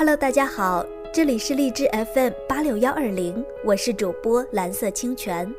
Hello，大家好，这里是荔枝 FM 八六幺二零，我是主播蓝色清泉。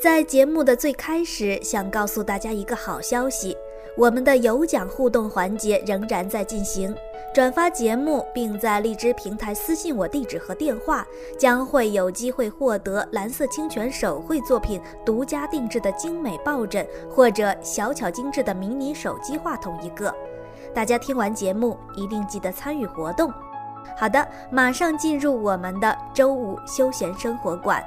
在节目的最开始，想告诉大家一个好消息，我们的有奖互动环节仍然在进行。转发节目，并在荔枝平台私信我地址和电话，将会有机会获得蓝色清泉手绘作品独家定制的精美抱枕，或者小巧精致的迷你手机话筒一个。大家听完节目一定记得参与活动。好的，马上进入我们的周五休闲生活馆。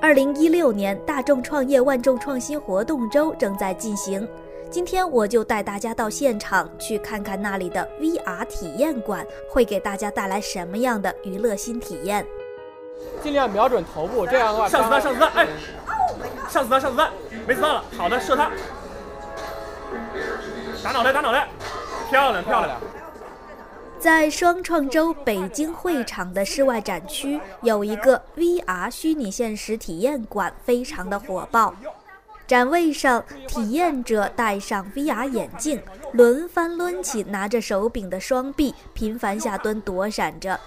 二零一六年大众创业万众创新活动周正在进行。今天我就带大家到现场去看看那里的 VR 体验馆会给大家带来什么样的娱乐新体验。尽量瞄准头部，这样的话上子弹，上子弹，哎，上子弹，上子弹，没子弹了，好的，射他，打脑袋，打脑袋，漂亮，漂亮。在双创周北京会场的室外展区，有一个 VR 虚拟现实体验馆，非常的火爆。展位上，体验者戴上 VR 眼镜，轮番抡起拿着手柄的双臂，频繁下蹲躲闪着。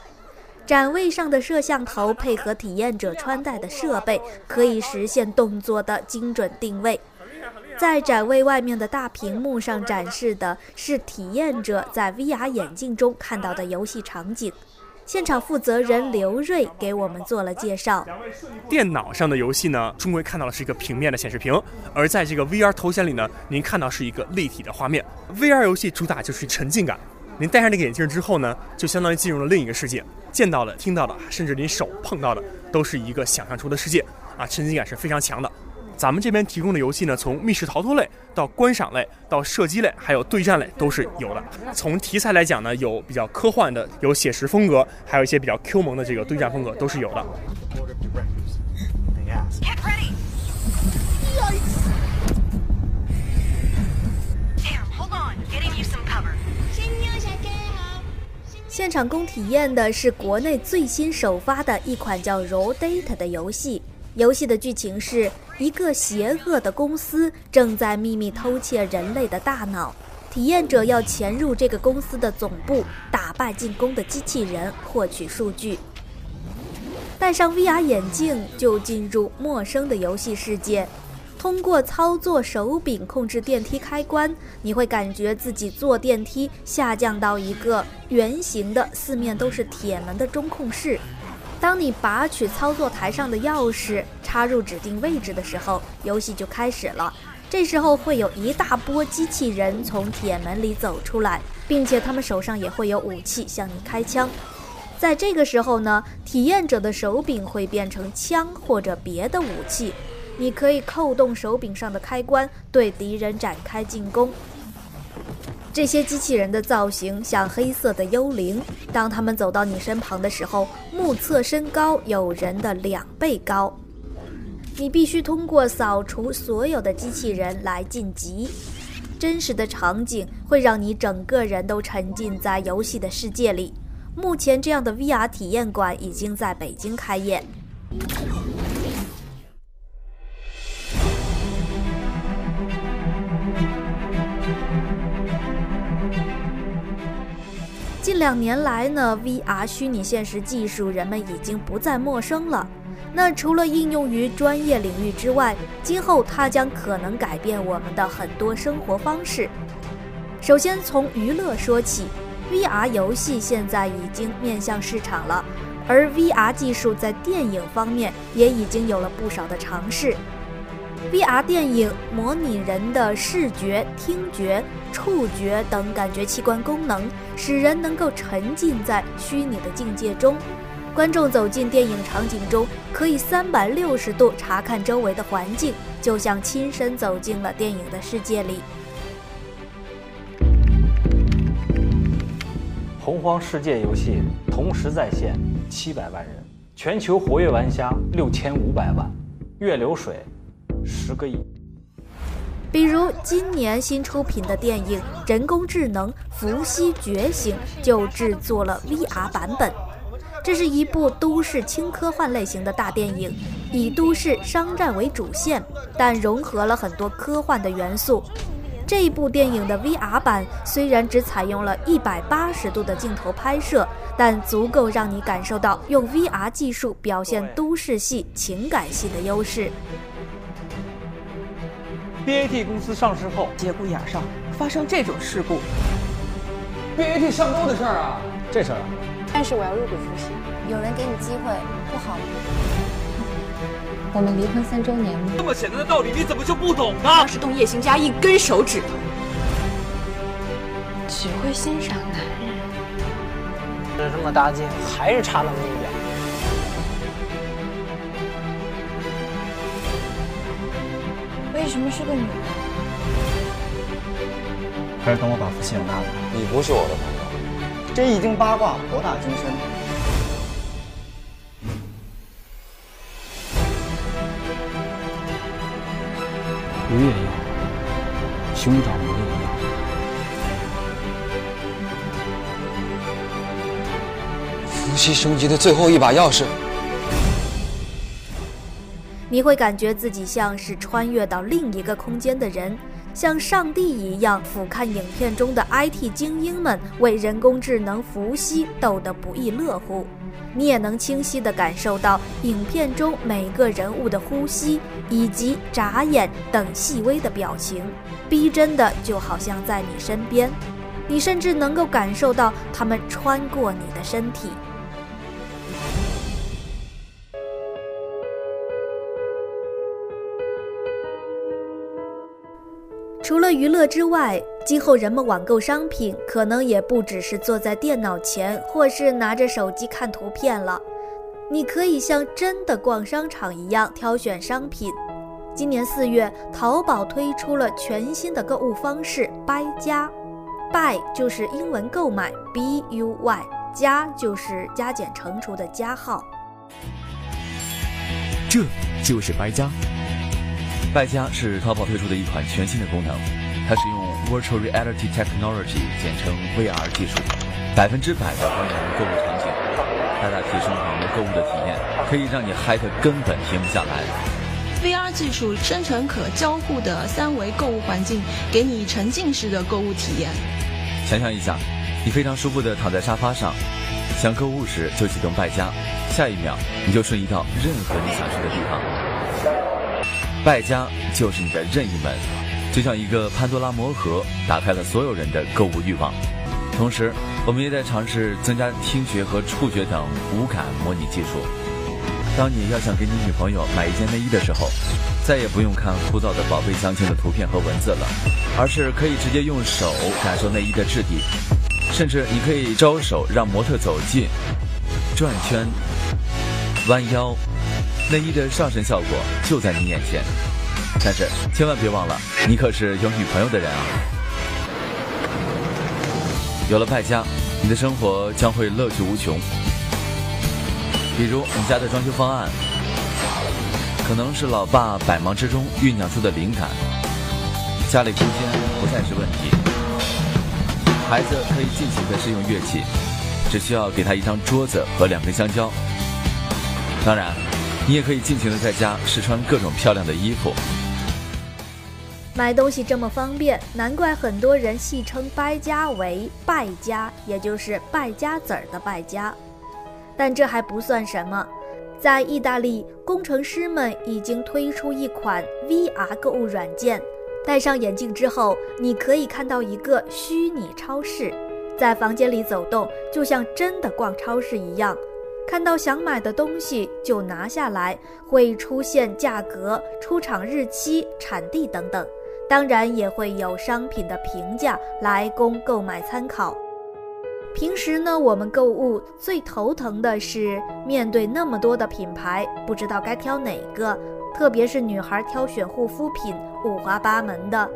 展位上的摄像头配合体验者穿戴的设备，可以实现动作的精准定位。在展位外面的大屏幕上展示的是体验者在 VR 眼镜中看到的游戏场景。现场负责人刘瑞给我们做了介绍。电脑上的游戏呢，终归看到的是一个平面的显示屏，而在这个 VR 头显里呢，您看到是一个立体的画面。VR 游戏主打就是沉浸感，您戴上这个眼镜之后呢，就相当于进入了另一个世界，见到的、听到的，甚至您手碰到的，都是一个想象出的世界啊，沉浸感是非常强的。咱们这边提供的游戏呢，从密室逃脱类到观赏类到射击类，还有对战类都是有的。从题材来讲呢，有比较科幻的，有写实风格，还有一些比较 Q 萌的这个对战风格都是有的。现场供体验的是国内最新首发的一款叫《Raw Data》的游戏。游戏的剧情是一个邪恶的公司正在秘密偷窃人类的大脑，体验者要潜入这个公司的总部，打败进攻的机器人，获取数据。戴上 VR 眼镜就进入陌生的游戏世界，通过操作手柄控制电梯开关，你会感觉自己坐电梯下降到一个圆形的、四面都是铁门的中控室。当你拔取操作台上的钥匙，插入指定位置的时候，游戏就开始了。这时候会有一大波机器人从铁门里走出来，并且他们手上也会有武器向你开枪。在这个时候呢，体验者的手柄会变成枪或者别的武器，你可以扣动手柄上的开关，对敌人展开进攻。这些机器人的造型像黑色的幽灵。当他们走到你身旁的时候，目测身高有人的两倍高。你必须通过扫除所有的机器人来晋级。真实的场景会让你整个人都沉浸在游戏的世界里。目前，这样的 VR 体验馆已经在北京开业。近两年来呢，VR 虚拟现实技术人们已经不再陌生了。那除了应用于专业领域之外，今后它将可能改变我们的很多生活方式。首先从娱乐说起，VR 游戏现在已经面向市场了，而 VR 技术在电影方面也已经有了不少的尝试。VR 电影模拟人的视觉、听觉、触觉等感觉器官功能，使人能够沉浸在虚拟的境界中。观众走进电影场景中，可以三百六十度查看周围的环境，就像亲身走进了电影的世界里。洪荒世界游戏同时在线七百万人，全球活跃玩家六千五百万，月流水。十个亿。比如今年新出品的电影《人工智能：伏羲觉醒》就制作了 VR 版本。这是一部都市轻科幻类型的大电影，以都市商战为主线，但融合了很多科幻的元素。这一部电影的 VR 版虽然只采用了一百八十度的镜头拍摄，但足够让你感受到用 VR 技术表现都市戏、情感戏的优势。BAT 公司上市后，节骨眼上发生这种事故，BAT 上钩的事儿啊，这事儿。但是我要入股复兴，有人给你机会，不好吗？我们离婚三周年了，这么简单的道理你怎么就不懂呢？要是动叶行家一根手指头，只会欣赏男人。使这么大劲，还是差那么一点。为什么是个女的？还是等我把福气养大吧。你不是我的朋友，这一经八卦，博大精深。鱼也要，兄长我也要。伏羲升级的最后一把钥匙。你会感觉自己像是穿越到另一个空间的人，像上帝一样俯瞰影片中的 IT 精英们为人工智能伏羲斗得不亦乐乎。你也能清晰地感受到影片中每个人物的呼吸以及眨眼等细微的表情，逼真的就好像在你身边。你甚至能够感受到他们穿过你的身体。除了娱乐之外，今后人们网购商品可能也不只是坐在电脑前，或是拿着手机看图片了。你可以像真的逛商场一样挑选商品。今年四月，淘宝推出了全新的购物方式“掰加”，“掰”就是英文购买 B U Y，“ 加”就是加减乘除的加号。这就是掰加。败家是淘宝推出的一款全新的功能，它是用 Virtual Reality Technology，简称 VR 技术，百分之百的还原购物场景，大大提升网络购物的体验，可以让你嗨得根本停不下来。VR 技术生成可交互的三维购物环境，给你沉浸式的购物体验。想象一下，你非常舒服地躺在沙发上，想购物时就启动败家，下一秒你就瞬移到任何你想去的地方。败家就是你的任意门，就像一个潘多拉魔盒，打开了所有人的购物欲望。同时，我们也在尝试增加听觉和触觉等五感模拟技术。当你要想给你女朋友买一件内衣的时候，再也不用看枯燥的宝贝详情的图片和文字了，而是可以直接用手感受内衣的质地，甚至你可以招手让模特走近、转圈、弯腰。内衣的上身效果就在你眼前，但是千万别忘了，你可是有女朋友的人啊！有了败家，你的生活将会乐趣无穷。比如你家的装修方案，可能是老爸百忙之中酝酿出的灵感，家里空间不再是问题，孩子可以尽情的试用乐器，只需要给他一张桌子和两根香蕉。当然。你也可以尽情的在家试穿各种漂亮的衣服。买东西这么方便，难怪很多人戏称败家为败家，也就是败家子儿的败家。但这还不算什么，在意大利，工程师们已经推出一款 VR 购物软件，戴上眼镜之后，你可以看到一个虚拟超市，在房间里走动，就像真的逛超市一样。看到想买的东西就拿下来，会出现价格、出厂日期、产地等等，当然也会有商品的评价来供购买参考。平时呢，我们购物最头疼的是面对那么多的品牌，不知道该挑哪个，特别是女孩挑选护肤品五花八门的。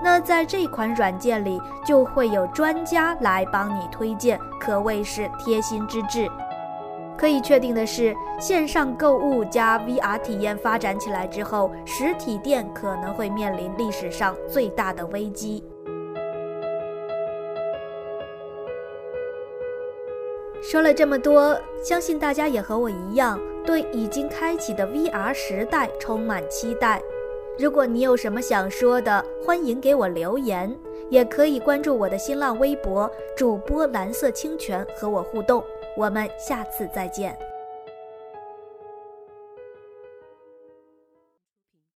那在这款软件里就会有专家来帮你推荐，可谓是贴心之至。可以确定的是，线上购物加 VR 体验发展起来之后，实体店可能会面临历史上最大的危机。说了这么多，相信大家也和我一样，对已经开启的 VR 时代充满期待。如果你有什么想说的，欢迎给我留言，也可以关注我的新浪微博主播蓝色清泉和我互动。我们下次再见。